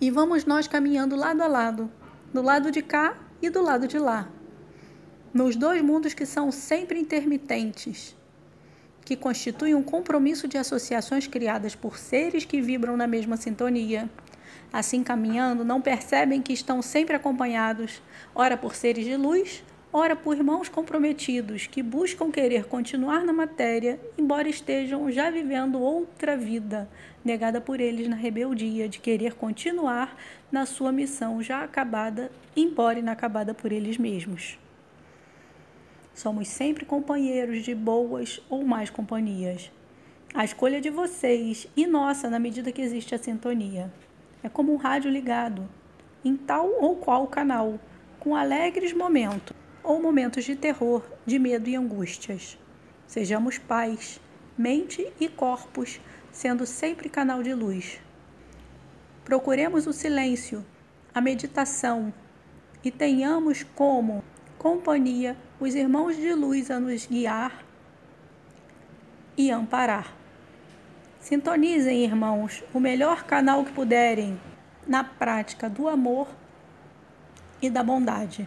E vamos nós caminhando lado a lado, do lado de cá e do lado de lá. Nos dois mundos que são sempre intermitentes, que constituem um compromisso de associações criadas por seres que vibram na mesma sintonia. Assim caminhando, não percebem que estão sempre acompanhados, ora por seres de luz, ora por irmãos comprometidos que buscam querer continuar na matéria, embora estejam já vivendo outra vida, negada por eles na rebeldia de querer continuar na sua missão já acabada, embora inacabada por eles mesmos. Somos sempre companheiros de boas ou más companhias. A escolha de vocês e nossa na medida que existe a sintonia. É como um rádio ligado, em tal ou qual canal, com alegres momentos ou momentos de terror, de medo e angústias. Sejamos paz, mente e corpos, sendo sempre canal de luz. Procuremos o silêncio, a meditação e tenhamos como companhia os irmãos de luz a nos guiar e amparar. Sintonizem, irmãos, o melhor canal que puderem na prática do amor e da bondade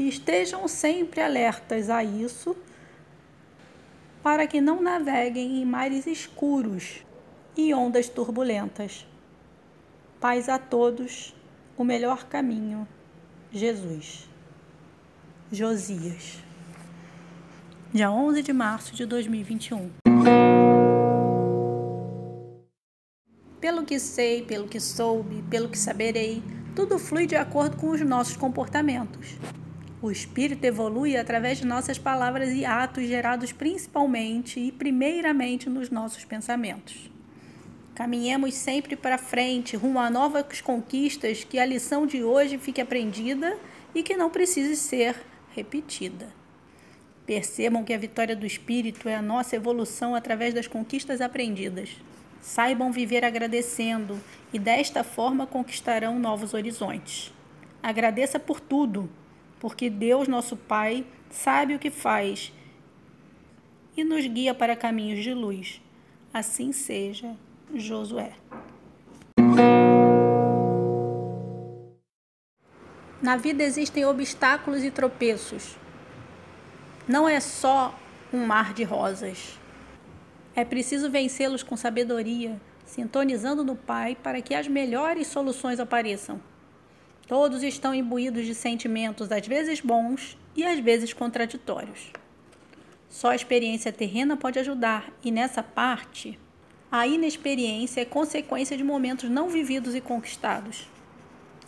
e estejam sempre alertas a isso, para que não naveguem em mares escuros e ondas turbulentas. Paz a todos, o melhor caminho, Jesus. Josias. Dia 11 de março de 2021. Pelo que sei, pelo que soube, pelo que saberei, tudo flui de acordo com os nossos comportamentos. O espírito evolui através de nossas palavras e atos gerados principalmente e primeiramente nos nossos pensamentos. Caminhemos sempre para frente, rumo a novas conquistas, que a lição de hoje fique aprendida e que não precise ser repetida. Percebam que a vitória do espírito é a nossa evolução através das conquistas aprendidas. Saibam viver agradecendo e desta forma conquistarão novos horizontes. Agradeça por tudo, porque Deus, nosso Pai, sabe o que faz e nos guia para caminhos de luz. Assim seja, Josué. Na vida existem obstáculos e tropeços. Não é só um mar de rosas. É preciso vencê-los com sabedoria, sintonizando no Pai para que as melhores soluções apareçam. Todos estão imbuídos de sentimentos às vezes bons e às vezes contraditórios. Só a experiência terrena pode ajudar, e nessa parte, a inexperiência é consequência de momentos não vividos e conquistados.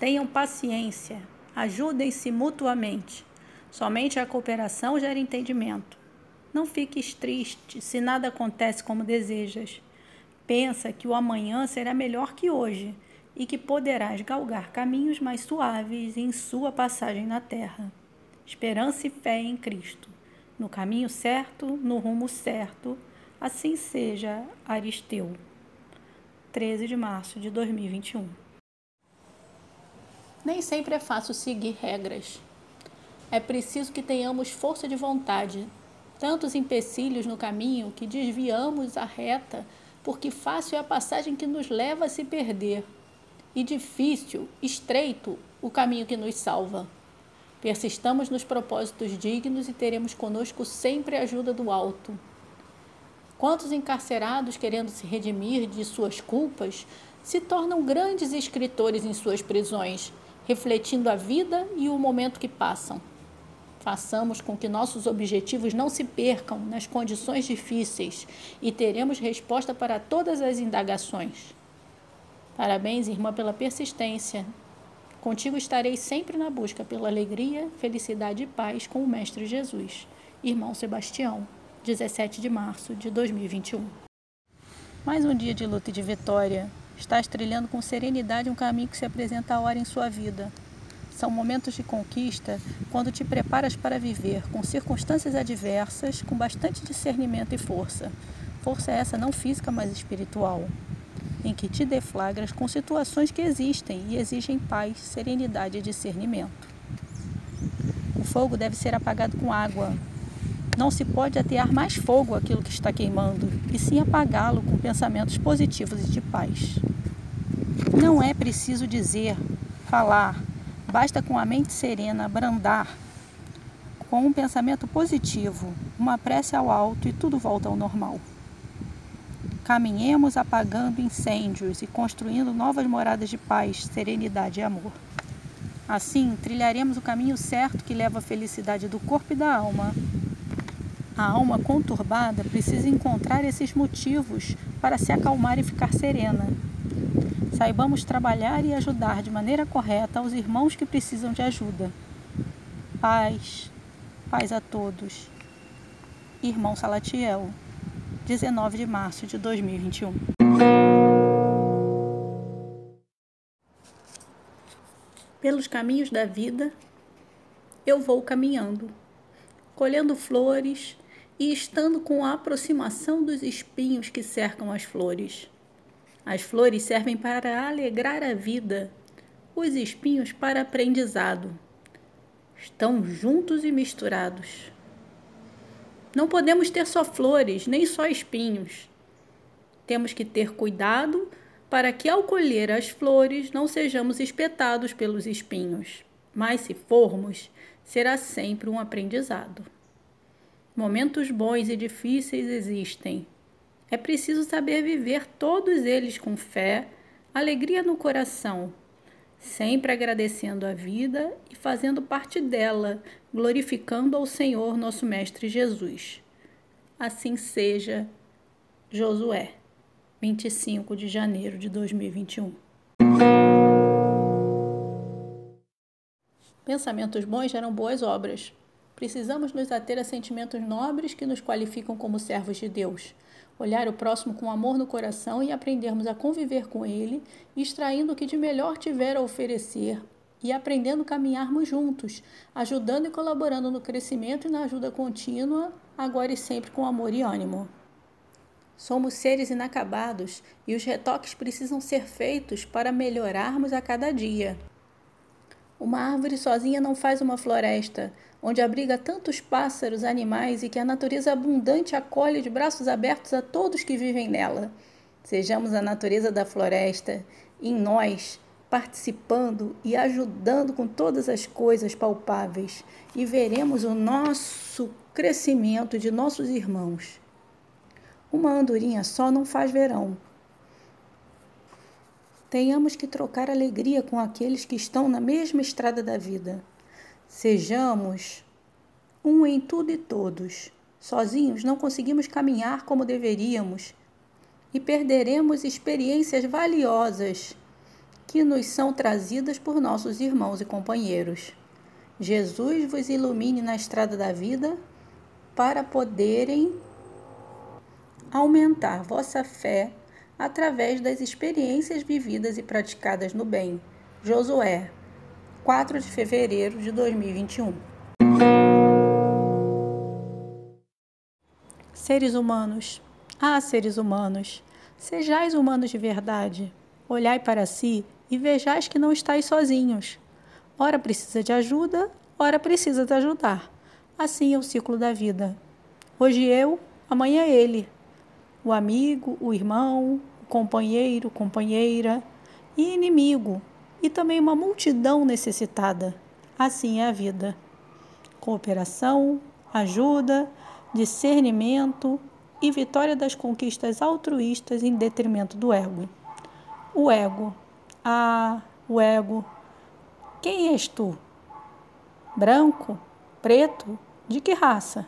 Tenham paciência, ajudem-se mutuamente. Somente a cooperação gera entendimento. Não fiques triste se nada acontece como desejas. Pensa que o amanhã será melhor que hoje e que poderás galgar caminhos mais suaves em sua passagem na terra. Esperança e fé em Cristo, no caminho certo, no rumo certo, assim seja, Aristeu. 13 de março de 2021. Nem sempre é fácil seguir regras. É preciso que tenhamos força de vontade, tantos empecilhos no caminho que desviamos a reta, porque fácil é a passagem que nos leva a se perder e difícil, estreito, o caminho que nos salva. Persistamos nos propósitos dignos e teremos conosco sempre a ajuda do alto. Quantos encarcerados, querendo se redimir de suas culpas, se tornam grandes escritores em suas prisões, refletindo a vida e o momento que passam. Façamos com que nossos objetivos não se percam nas condições difíceis e teremos resposta para todas as indagações. Parabéns, irmã, pela persistência. Contigo estarei sempre na busca pela alegria, felicidade e paz com o Mestre Jesus. Irmão Sebastião, 17 de março de 2021. Mais um dia de luta e de vitória. Estás trilhando com serenidade um caminho que se apresenta a hora em sua vida. São momentos de conquista quando te preparas para viver com circunstâncias adversas, com bastante discernimento e força. Força essa não física, mas espiritual em que te deflagras com situações que existem e exigem paz, serenidade e discernimento. O fogo deve ser apagado com água. Não se pode atear mais fogo àquilo que está queimando, e sim apagá-lo com pensamentos positivos e de paz. Não é preciso dizer, falar, basta com a mente serena brandar, com um pensamento positivo, uma prece ao alto e tudo volta ao normal. Caminhemos apagando incêndios e construindo novas moradas de paz, serenidade e amor. Assim, trilharemos o caminho certo que leva à felicidade do corpo e da alma. A alma conturbada precisa encontrar esses motivos para se acalmar e ficar serena. Saibamos trabalhar e ajudar de maneira correta os irmãos que precisam de ajuda. Paz, paz a todos. Irmão Salatiel, 19 de março de 2021. Pelos caminhos da vida, eu vou caminhando, colhendo flores e estando com a aproximação dos espinhos que cercam as flores. As flores servem para alegrar a vida, os espinhos para aprendizado. Estão juntos e misturados. Não podemos ter só flores, nem só espinhos. Temos que ter cuidado para que, ao colher as flores, não sejamos espetados pelos espinhos. Mas, se formos, será sempre um aprendizado. Momentos bons e difíceis existem, é preciso saber viver todos eles com fé, alegria no coração, sempre agradecendo a vida e fazendo parte dela, glorificando ao Senhor nosso Mestre Jesus. Assim seja, Josué, 25 de janeiro de 2021. Pensamentos bons geram boas obras. Precisamos nos ater a sentimentos nobres que nos qualificam como servos de Deus olhar o próximo com amor no coração e aprendermos a conviver com ele, extraindo o que de melhor tiver a oferecer e aprendendo a caminharmos juntos, ajudando e colaborando no crescimento e na ajuda contínua, agora e sempre com amor e ânimo. Somos seres inacabados e os retoques precisam ser feitos para melhorarmos a cada dia. Uma árvore sozinha não faz uma floresta, onde abriga tantos pássaros, animais e que a natureza abundante acolhe de braços abertos a todos que vivem nela. Sejamos a natureza da floresta, em nós, participando e ajudando com todas as coisas palpáveis, e veremos o nosso crescimento de nossos irmãos. Uma andorinha só não faz verão, tenhamos que trocar alegria com aqueles que estão na mesma estrada da vida. Sejamos um em tudo e todos. Sozinhos não conseguimos caminhar como deveríamos e perderemos experiências valiosas que nos são trazidas por nossos irmãos e companheiros. Jesus vos ilumine na estrada da vida para poderem aumentar vossa fé através das experiências vividas e praticadas no bem. Josué, 4 de fevereiro de 2021. Seres humanos, ah, seres humanos, sejais humanos de verdade. Olhai para si e vejais que não estáis sozinhos. Ora precisa de ajuda, ora precisa de ajudar. Assim é o ciclo da vida. Hoje eu, amanhã ele. O amigo, o irmão, companheiro, companheira e inimigo, e também uma multidão necessitada. Assim é a vida. Cooperação, ajuda, discernimento e vitória das conquistas altruístas em detrimento do ego. O ego. Ah, o ego. Quem és tu? Branco? Preto? De que raça?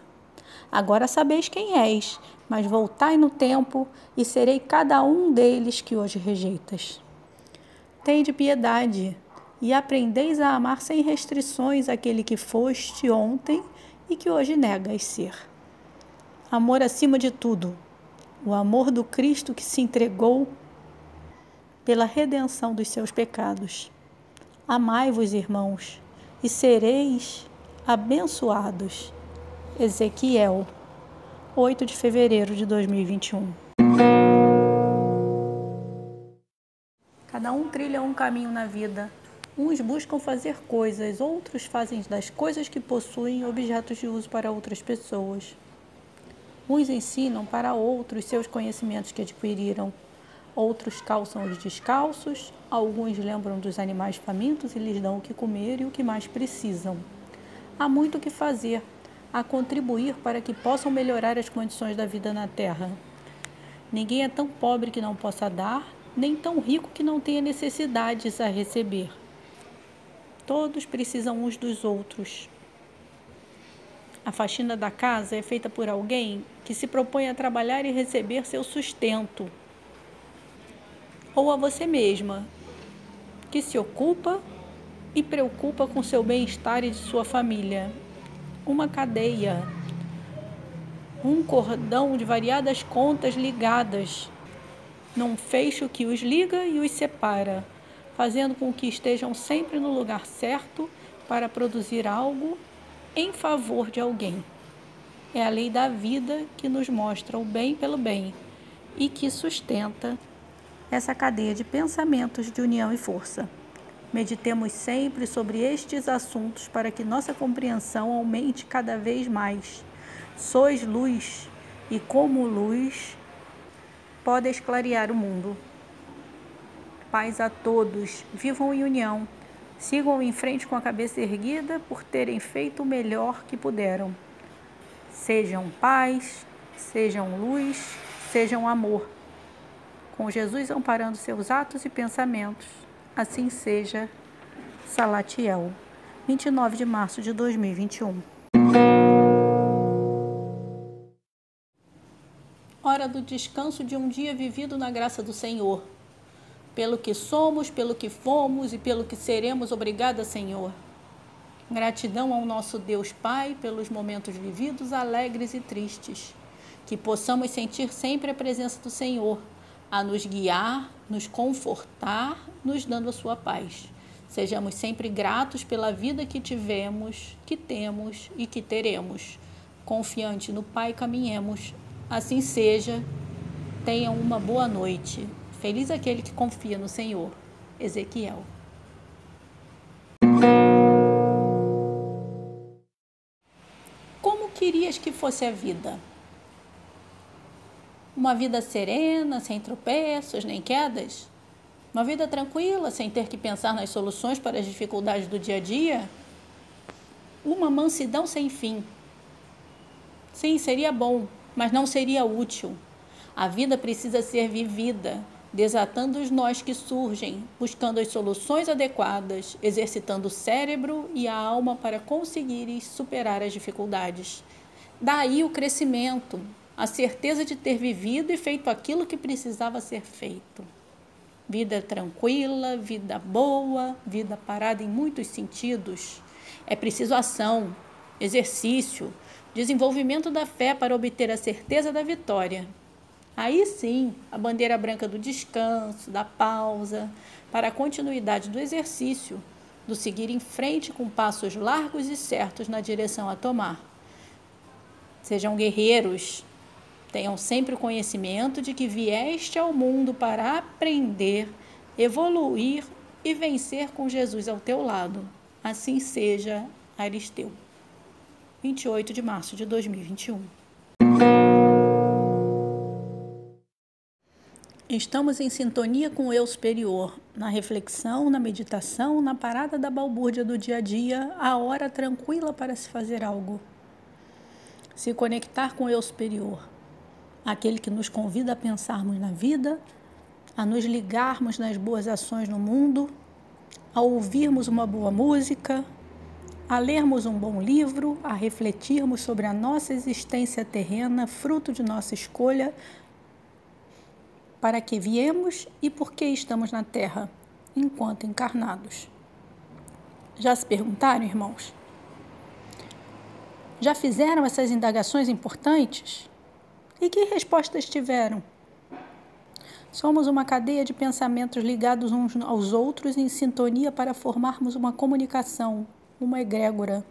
Agora sabeis quem és, mas voltai no tempo e serei cada um deles que hoje rejeitas. Tende piedade e aprendeis a amar sem restrições aquele que foste ontem e que hoje negas ser. Amor acima de tudo, o amor do Cristo que se entregou pela redenção dos seus pecados. Amai-vos, irmãos, e sereis abençoados. Ezequiel 8 de fevereiro de 2021. Cada um trilha um caminho na vida. Uns buscam fazer coisas, outros fazem das coisas que possuem objetos de uso para outras pessoas. Uns ensinam para outros seus conhecimentos que adquiriram. Outros calçam os descalços, alguns lembram dos animais famintos e lhes dão o que comer e o que mais precisam. Há muito o que fazer, a contribuir para que possam melhorar as condições da vida na Terra. Ninguém é tão pobre que não possa dar, nem tão rico que não tenha necessidades a receber. Todos precisam uns dos outros. A faxina da casa é feita por alguém que se propõe a trabalhar e receber seu sustento. Ou a você mesma, que se ocupa e preocupa com seu bem-estar e de sua família. Uma cadeia, um cordão de variadas contas ligadas num fecho que os liga e os separa, fazendo com que estejam sempre no lugar certo para produzir algo em favor de alguém. É a lei da vida que nos mostra o bem pelo bem e que sustenta essa cadeia de pensamentos de união e força. Meditemos sempre sobre estes assuntos para que nossa compreensão aumente cada vez mais. Sois luz e, como luz, pode esclarear o mundo. Paz a todos, vivam em união Sigam em frente com a cabeça erguida por terem feito o melhor que puderam. Sejam paz, sejam luz, sejam amor. Com Jesus amparando seus atos e pensamentos, assim seja. Salatiel, 29 de março de 2021. Hora do descanso de um dia vivido na graça do Senhor pelo que somos, pelo que fomos e pelo que seremos. Obrigada, Senhor. Gratidão ao nosso Deus Pai pelos momentos vividos, alegres e tristes. Que possamos sentir sempre a presença do Senhor, a nos guiar, nos confortar, nos dando a sua paz. Sejamos sempre gratos pela vida que tivemos, que temos e que teremos. Confiante no Pai caminhemos. Assim seja. Tenham uma boa noite. Feliz aquele que confia no Senhor. Ezequiel. Como querias que fosse a vida? Uma vida serena, sem tropeços nem quedas? Uma vida tranquila, sem ter que pensar nas soluções para as dificuldades do dia a dia? Uma mansidão sem fim. Sim, seria bom, mas não seria útil. A vida precisa ser vivida, desatando os nós que surgem, buscando as soluções adequadas, exercitando o cérebro e a alma para conseguires superar as dificuldades. Daí o crescimento, a certeza de ter vivido e feito aquilo que precisava ser feito. Vida tranquila, vida boa, vida parada em muitos sentidos. É preciso ação, exercício, desenvolvimento da fé para obter a certeza da vitória. Aí sim, a bandeira branca do descanso, da pausa, para a continuidade do exercício, do seguir em frente com passos largos e certos na direção a tomar. Sejam guerreiros, tenham sempre o conhecimento de que vieste ao mundo para aprender, evoluir e vencer com Jesus ao teu lado. Assim seja, Aristeu. 28 de março de 2021. Estamos em sintonia com o eu superior, na reflexão, na meditação, na parada da balbúrdia do dia a dia, a hora tranquila para se fazer algo. Se conectar com o eu superior, aquele que nos convida a pensarmos na vida, a nos ligarmos nas boas ações no mundo, a ouvirmos uma boa música, a lermos um bom livro, a refletirmos sobre a nossa existência terrena, fruto de nossa escolha para que viemos e por que estamos na Terra, enquanto encarnados. Já se perguntaram, irmãos? Já fizeram essas indagações importantes? E que respostas tiveram? Somos uma cadeia de pensamentos ligados uns aos outros em sintonia para formarmos uma comunicação, uma egrégora.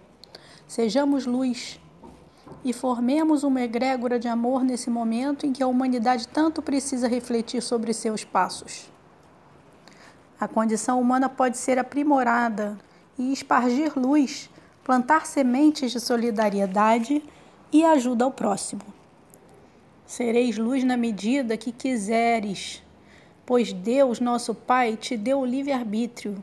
Sejamos luz, e formemos uma egrégora de amor nesse momento em que a humanidade tanto precisa refletir sobre seus passos. A condição humana pode ser aprimorada e espargir luz, plantar sementes de solidariedade e ajuda ao próximo. Sereis luz na medida que quiseres, pois Deus, nosso Pai, te deu o livre-arbítrio.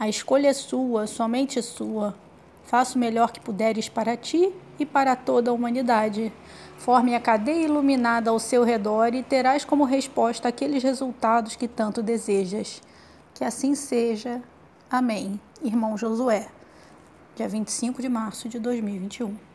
A escolha é sua, somente sua. Faça o melhor que puderes para ti e para toda a humanidade. Forme a cadeia iluminada ao seu redor e terás como resposta aqueles resultados que tanto desejas. Que assim seja. Amém. Irmão Josué, dia 25 de março de 2021.